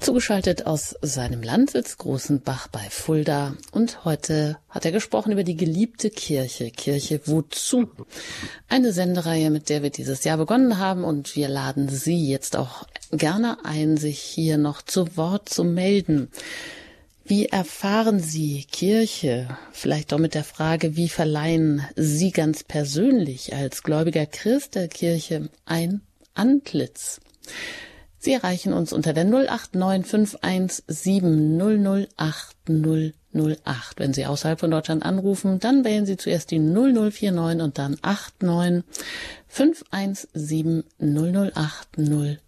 Speaker 1: zugeschaltet aus seinem Landsitz Großenbach bei Fulda. Und heute hat er gesprochen über die geliebte Kirche, Kirche wozu? Eine Sendereihe, mit der wir dieses Jahr begonnen haben und wir laden Sie jetzt auch gerne ein, sich hier noch zu Wort zu melden. Wie erfahren Sie Kirche? Vielleicht auch mit der Frage, wie verleihen Sie ganz persönlich als gläubiger Christ der Kirche ein Antlitz. Sie erreichen uns unter der 0895170080008. Wenn Sie außerhalb von Deutschland anrufen, dann wählen Sie zuerst die 0049 und dann 89517008008.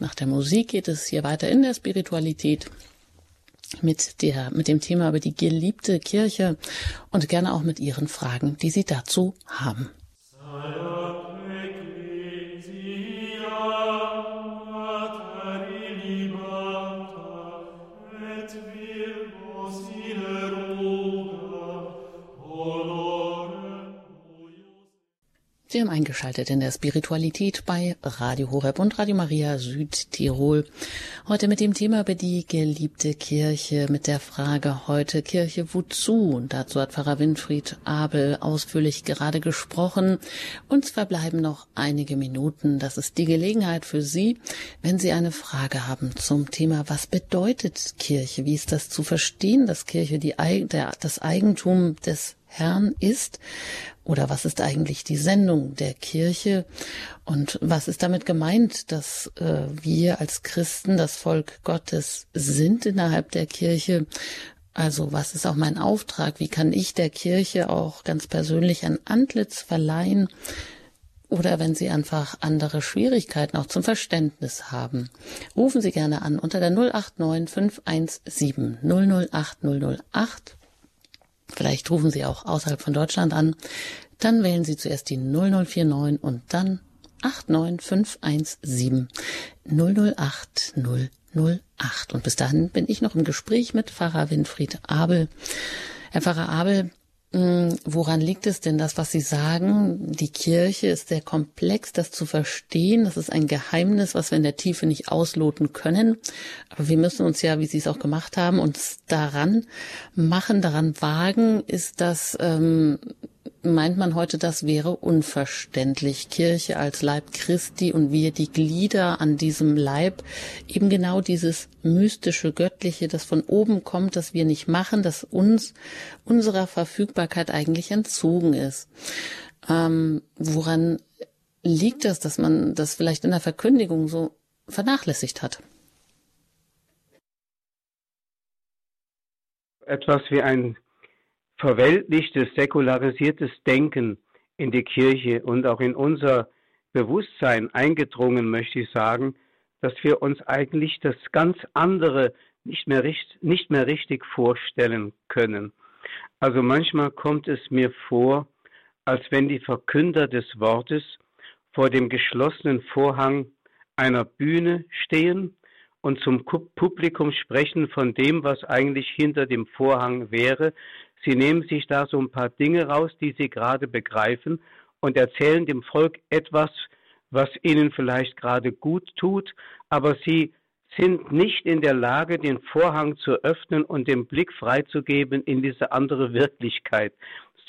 Speaker 1: Nach der Musik geht es hier weiter in der Spiritualität mit der, mit dem Thema über die geliebte Kirche und gerne auch mit Ihren Fragen, die Sie dazu haben. Sie haben eingeschaltet in der Spiritualität bei Radio Horeb und Radio Maria Südtirol. Heute mit dem Thema über die geliebte Kirche, mit der Frage heute Kirche wozu? Und dazu hat Pfarrer Winfried Abel ausführlich gerade gesprochen. Uns verbleiben noch einige Minuten. Das ist die Gelegenheit für Sie, wenn Sie eine Frage haben zum Thema, was bedeutet Kirche? Wie ist das zu verstehen, dass Kirche die, der, das Eigentum des Herrn ist oder was ist eigentlich die Sendung der Kirche und was ist damit gemeint, dass äh, wir als Christen das Volk Gottes sind innerhalb der Kirche? Also was ist auch mein Auftrag? Wie kann ich der Kirche auch ganz persönlich ein Antlitz verleihen? Oder wenn Sie einfach andere Schwierigkeiten auch zum Verständnis haben, rufen Sie gerne an unter der 089 517 008 008 Vielleicht rufen Sie auch außerhalb von Deutschland an. Dann wählen Sie zuerst die 0049 und dann 89517 008 008. Und bis dahin bin ich noch im Gespräch mit Pfarrer Winfried Abel. Herr Pfarrer Abel, woran liegt es denn, das, was Sie sagen? Die Kirche ist sehr komplex, das zu verstehen. Das ist ein Geheimnis, was wir in der Tiefe nicht ausloten können. Aber wir müssen uns ja, wie Sie es auch gemacht haben, uns daran machen, daran wagen. Ist das ähm, meint man heute, das wäre unverständlich. Kirche als Leib Christi und wir die Glieder an diesem Leib, eben genau dieses mystische, göttliche, das von oben kommt, das wir nicht machen, das uns unserer Verfügbarkeit eigentlich entzogen ist. Ähm, woran liegt das, dass man das vielleicht in der Verkündigung so vernachlässigt hat?
Speaker 2: Etwas wie ein verweltlichtes, säkularisiertes Denken in die Kirche und auch in unser Bewusstsein eingedrungen, möchte ich sagen, dass wir uns eigentlich das ganz andere nicht mehr, nicht mehr richtig vorstellen können. Also manchmal kommt es mir vor, als wenn die Verkünder des Wortes vor dem geschlossenen Vorhang einer Bühne stehen und zum Publikum sprechen von dem, was eigentlich hinter dem Vorhang wäre, Sie nehmen sich da so ein paar Dinge raus, die Sie gerade begreifen und erzählen dem Volk etwas, was Ihnen vielleicht gerade gut tut, aber Sie sind nicht in der Lage, den Vorhang zu öffnen und den Blick freizugeben in diese andere Wirklichkeit.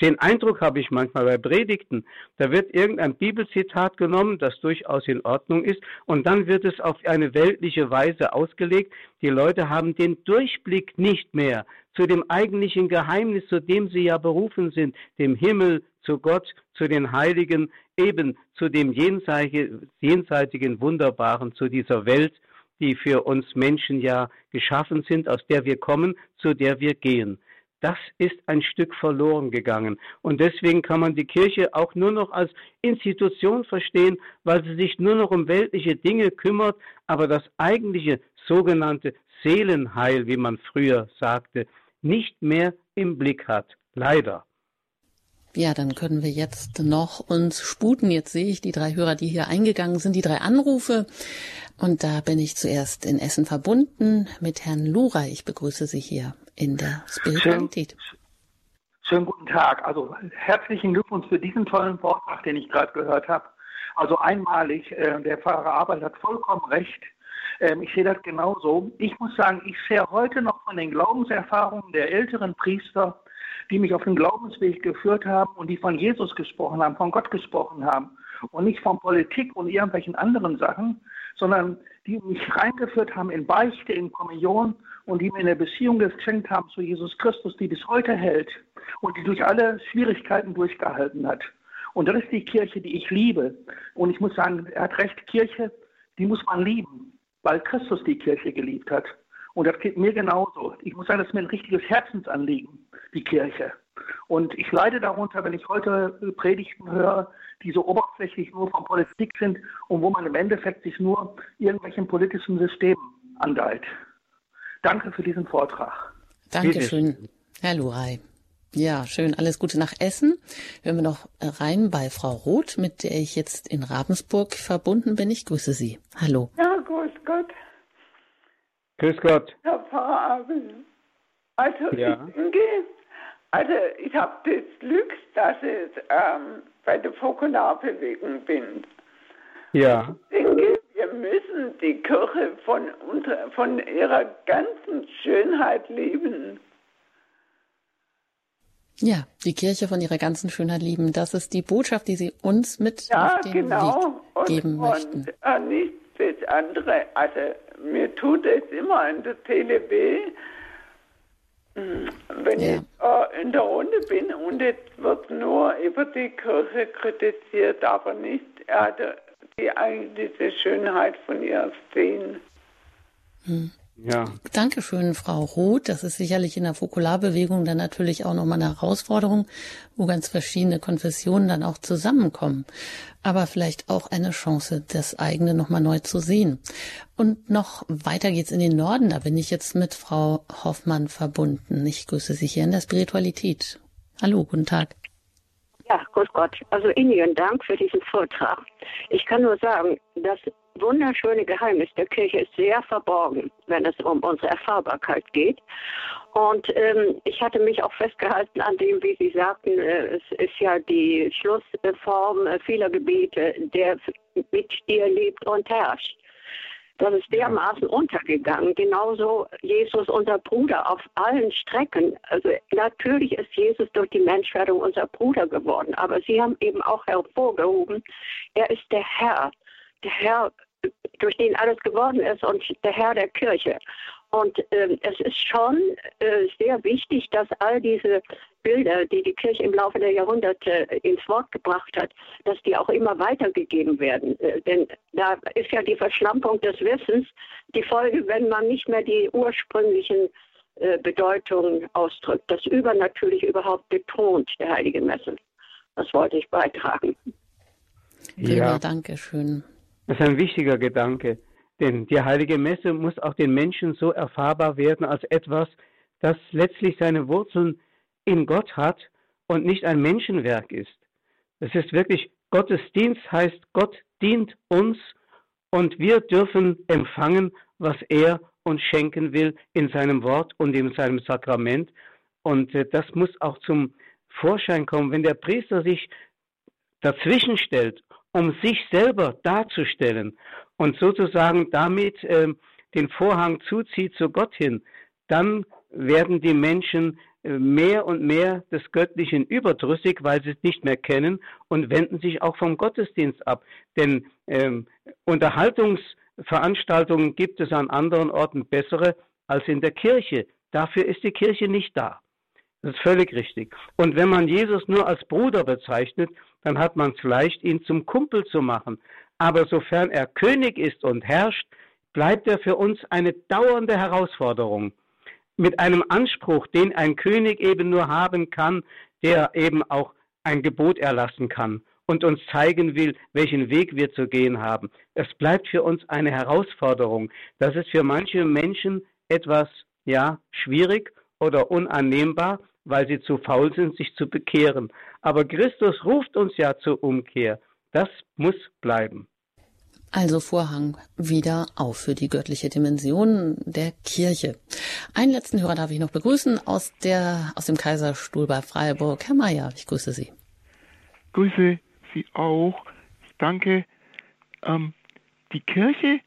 Speaker 2: Den Eindruck habe ich manchmal bei Predigten. Da wird irgendein Bibelzitat genommen, das durchaus in Ordnung ist, und dann wird es auf eine weltliche Weise ausgelegt. Die Leute haben den Durchblick nicht mehr zu dem eigentlichen Geheimnis, zu dem sie ja berufen sind, dem Himmel, zu Gott, zu den Heiligen, eben zu dem jenseitigen, wunderbaren, zu dieser Welt, die für uns Menschen ja geschaffen sind, aus der wir kommen, zu der wir gehen. Das ist ein Stück verloren gegangen. Und deswegen kann man die Kirche auch nur noch als Institution verstehen, weil sie sich nur noch um weltliche Dinge kümmert, aber das eigentliche sogenannte Seelenheil, wie man früher sagte, nicht mehr im Blick hat. Leider.
Speaker 1: Ja, dann können wir jetzt noch uns sputen. Jetzt sehe ich die drei Hörer, die hier eingegangen sind, die drei Anrufe. Und da bin ich zuerst in Essen verbunden mit Herrn Lura. Ich begrüße Sie hier in der Spiritualität.
Speaker 3: Schönen, guten Tag. Also herzlichen Glückwunsch für diesen tollen Vortrag, den ich gerade gehört habe. Also einmalig, äh, der Pfarrer Arbeit hat vollkommen recht. Ähm, ich sehe das genauso. Ich muss sagen, ich sehe heute noch von den Glaubenserfahrungen der älteren Priester, die mich auf den Glaubensweg geführt haben und die von Jesus gesprochen haben, von Gott gesprochen haben und nicht von Politik und irgendwelchen anderen Sachen, sondern die mich reingeführt haben in Beichte, in Kommunion und die mir eine Beziehung geschenkt haben zu Jesus Christus, die bis heute hält und die durch alle Schwierigkeiten durchgehalten hat. Und das ist die Kirche, die ich liebe. Und ich muss sagen, er hat recht, Kirche, die muss man lieben, weil Christus die Kirche geliebt hat. Und das geht mir genauso. Ich muss sagen, das ist mir ein richtiges Herzensanliegen, die Kirche. Und ich leide darunter, wenn ich heute Predigten höre, die so oberflächlich nur von Politik sind und wo man im Endeffekt sich nur irgendwelchen politischen Systemen angeilt. Danke für diesen Vortrag.
Speaker 1: Dankeschön, Herr Luray. Ja, schön. Alles Gute nach Essen. Hören wir noch rein bei Frau Roth, mit der ich jetzt in Ravensburg verbunden bin. Ich grüße Sie. Hallo.
Speaker 4: Ja, grüß Gott.
Speaker 2: Grüß Gott.
Speaker 4: Herr Pfarrer Abel. Also ja. ich denke, also ich habe das Glück, dass ich ähm, bei der Fokularbewegung bin.
Speaker 2: Ja.
Speaker 4: Ich denke, müssen die Kirche von, von ihrer ganzen Schönheit lieben.
Speaker 1: Ja, die Kirche von ihrer ganzen Schönheit lieben. Das ist die Botschaft, die Sie uns mit
Speaker 4: ja,
Speaker 1: auf den
Speaker 4: genau.
Speaker 1: Weg geben
Speaker 4: und,
Speaker 1: möchten.
Speaker 4: Und äh, nicht das andere. Also mir tut es immer in der Tele weh, hm, wenn ja. ich äh, in der Runde bin und es wird nur über die Kirche kritisiert, aber nicht äh, die eigentliche Schönheit von ihr sehen.
Speaker 1: Hm. Ja. Dankeschön, Frau Roth. Das ist sicherlich in der Fokularbewegung dann natürlich auch nochmal eine Herausforderung, wo ganz verschiedene Konfessionen dann auch zusammenkommen. Aber vielleicht auch eine Chance, das eigene nochmal neu zu sehen. Und noch weiter geht's in den Norden. Da bin ich jetzt mit Frau Hoffmann verbunden. Ich grüße Sie hier in der Spiritualität. Hallo, guten Tag.
Speaker 5: Ja, grüß Gott. Also Ihnen Dank für diesen Vortrag. Ich kann nur sagen, das wunderschöne Geheimnis der Kirche ist sehr verborgen, wenn es um unsere Erfahrbarkeit geht. Und ähm, ich hatte mich auch festgehalten an dem, wie Sie sagten, äh, es ist ja die Schlussform vieler Gebete, der mit dir lebt und herrscht. Das ist dermaßen untergegangen. Genauso Jesus, unser Bruder, auf allen Strecken. Also natürlich ist Jesus durch die Menschwerdung unser Bruder geworden, aber Sie haben eben auch hervorgehoben, er ist der Herr, der Herr, durch den alles geworden ist und der Herr der Kirche. Und äh, es ist schon äh, sehr wichtig, dass all diese Bilder, die die Kirche im Laufe der Jahrhunderte ins Wort gebracht hat, dass die auch immer weitergegeben werden. Äh, denn da ist ja die Verschlampung des Wissens die Folge, wenn man nicht mehr die ursprünglichen äh, Bedeutungen ausdrückt. Das Übernatürliche überhaupt betont, der Heilige Messe. Das wollte ich beitragen.
Speaker 1: Ja, danke schön.
Speaker 2: Das ist ein wichtiger Gedanke. Denn die heilige Messe muss auch den Menschen so erfahrbar werden als etwas, das letztlich seine Wurzeln in Gott hat und nicht ein Menschenwerk ist. Es ist wirklich Gottesdienst heißt, Gott dient uns und wir dürfen empfangen, was er uns schenken will in seinem Wort und in seinem Sakrament. Und äh, das muss auch zum Vorschein kommen, wenn der Priester sich dazwischen stellt, um sich selber darzustellen und sozusagen damit äh, den Vorhang zuzieht zu Gott hin, dann werden die Menschen äh, mehr und mehr des Göttlichen überdrüssig, weil sie es nicht mehr kennen und wenden sich auch vom Gottesdienst ab. Denn ähm, Unterhaltungsveranstaltungen gibt es an anderen Orten bessere als in der Kirche. Dafür ist die Kirche nicht da. Das ist völlig richtig. Und wenn man Jesus nur als Bruder bezeichnet, dann hat man es leicht, ihn zum Kumpel zu machen. Aber sofern er König ist und herrscht, bleibt er für uns eine dauernde Herausforderung. Mit einem Anspruch, den ein König eben nur haben kann, der eben auch ein Gebot erlassen kann und uns zeigen will, welchen Weg wir zu gehen haben. Es bleibt für uns eine Herausforderung. Das ist für manche Menschen etwas, ja, schwierig oder unannehmbar, weil sie zu faul sind, sich zu bekehren. Aber Christus ruft uns ja zur Umkehr. Das muss bleiben.
Speaker 1: Also Vorhang wieder auf für die göttliche Dimension der Kirche. Einen letzten Hörer darf ich noch begrüßen aus der, aus dem Kaiserstuhl bei Freiburg. Herr Mayer, ich grüße Sie.
Speaker 6: Grüße Sie auch. Ich danke. Ähm, die Kirche,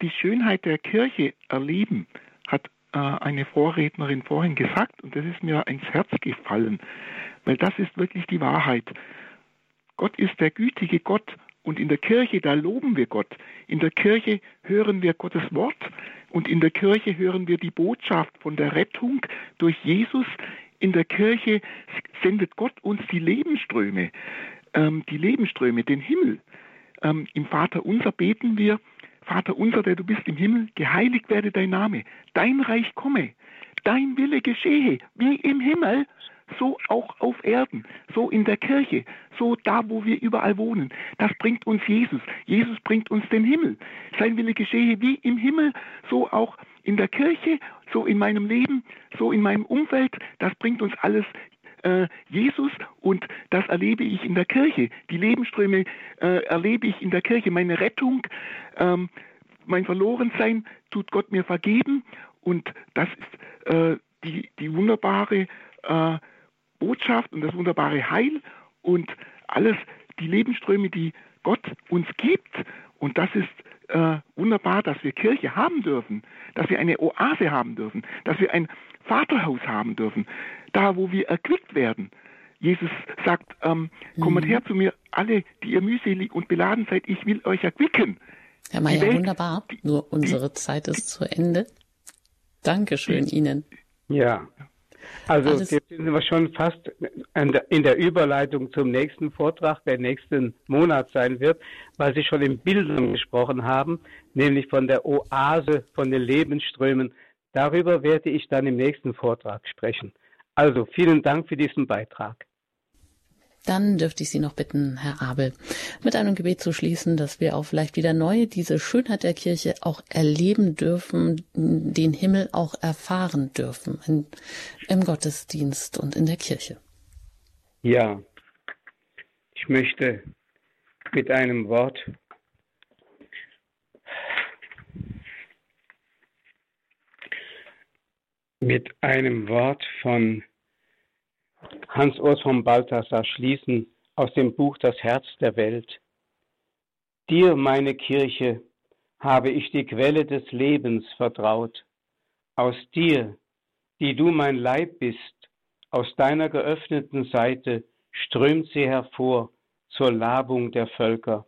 Speaker 6: die Schönheit der Kirche erleben, hat äh, eine Vorrednerin vorhin gesagt und das ist mir ins Herz gefallen, weil das ist wirklich die Wahrheit. Gott ist der gütige Gott und in der Kirche, da loben wir Gott. In der Kirche hören wir Gottes Wort und in der Kirche hören wir die Botschaft von der Rettung durch Jesus. In der Kirche sendet Gott uns die Lebensströme, ähm, die Lebensströme, den Himmel. Ähm, Im Vater unser beten wir, Vater unser, der du bist im Himmel, geheiligt werde dein Name, dein Reich komme, dein Wille geschehe, wie im Himmel, so auch auf Erden, so in der Kirche, so da, wo wir überall wohnen. Das bringt uns Jesus. Jesus bringt uns den Himmel. Sein Wille geschehe wie im Himmel, so auch in der Kirche, so in meinem Leben, so in meinem Umfeld. Das bringt uns alles äh, Jesus und das erlebe ich in der Kirche. Die Lebensströme äh, erlebe ich in der Kirche. Meine Rettung, ähm, mein Verlorensein tut Gott mir vergeben und das ist äh, die, die wunderbare äh, Botschaft und das wunderbare Heil und alles, die Lebensströme, die Gott uns gibt. Und das ist äh, wunderbar, dass wir Kirche haben dürfen, dass wir eine Oase haben dürfen, dass wir ein Vaterhaus haben dürfen, da wo wir erquickt werden. Jesus sagt, ähm, mhm. kommt her zu mir, alle, die ihr mühselig und beladen seid, ich will euch erquicken.
Speaker 1: Herr Mayer, Welt, wunderbar. Nur unsere die, Zeit ist zu Ende. Dankeschön die, Ihnen.
Speaker 2: Ja, also Alles jetzt sind wir schon fast in der Überleitung zum nächsten Vortrag, der nächsten Monat sein wird, weil Sie schon in Bildern gesprochen haben, nämlich von der Oase, von den Lebensströmen. Darüber werde ich dann im nächsten Vortrag sprechen. Also vielen Dank für diesen Beitrag.
Speaker 1: Dann dürfte ich Sie noch bitten, Herr Abel, mit einem Gebet zu schließen, dass wir auch vielleicht wieder neu diese Schönheit der Kirche auch erleben dürfen, den Himmel auch erfahren dürfen in, im Gottesdienst und in der Kirche.
Speaker 2: Ja, ich möchte mit einem Wort mit einem Wort von Hans Urs von Balthasar schließen aus dem Buch Das Herz der Welt. Dir, meine Kirche, habe ich die Quelle des Lebens vertraut. Aus dir, die du mein Leib bist, aus deiner geöffneten Seite strömt sie hervor zur Labung der Völker.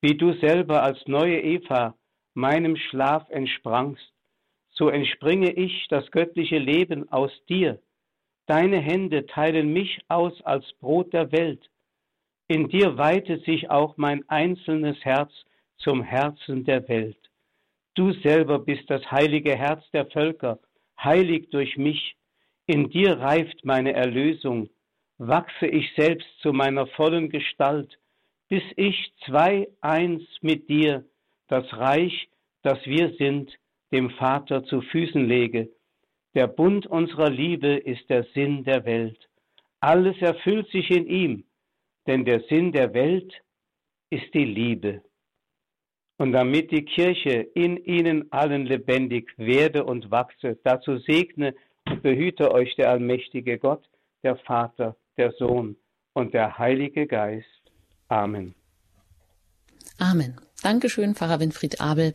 Speaker 2: Wie du selber als neue Eva meinem Schlaf entsprangst, so entspringe ich das göttliche Leben aus dir, Deine Hände teilen mich aus als Brot der Welt. In dir weitet sich auch mein einzelnes Herz zum Herzen der Welt. Du selber bist das heilige Herz der Völker, heilig durch mich. In dir reift meine Erlösung. Wachse ich selbst zu meiner vollen Gestalt, bis ich zwei eins mit dir, das Reich, das wir sind, dem Vater zu Füßen lege der Bund unserer Liebe ist der Sinn der Welt. Alles erfüllt sich in ihm, denn der Sinn der Welt ist die Liebe. Und damit die Kirche in ihnen allen lebendig werde und wachse, dazu segne und behüte euch der allmächtige Gott, der Vater, der Sohn und der Heilige Geist. Amen.
Speaker 1: Amen. Dankeschön, Pfarrer Winfried Abel.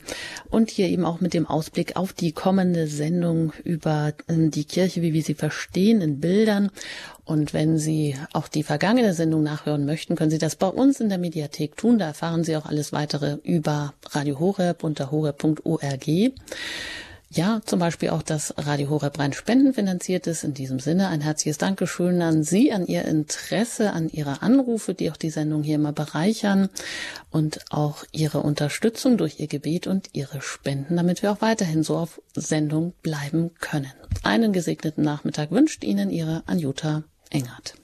Speaker 1: Und hier eben auch mit dem Ausblick auf die kommende Sendung über ähm, die Kirche, wie wir sie verstehen, in Bildern. Und wenn Sie auch die vergangene Sendung nachhören möchten, können Sie das bei uns in der Mediathek tun. Da erfahren Sie auch alles weitere über Radio Horeb unter horeb.org. Ja, zum Beispiel auch, dass Radio Horeb rein spendenfinanziert ist. In diesem Sinne ein herzliches Dankeschön an Sie, an Ihr Interesse, an Ihre Anrufe, die auch die Sendung hier immer bereichern und auch Ihre Unterstützung durch Ihr Gebet und Ihre Spenden, damit wir auch weiterhin so auf Sendung bleiben können. Einen gesegneten Nachmittag wünscht Ihnen Ihre Anjuta Engert.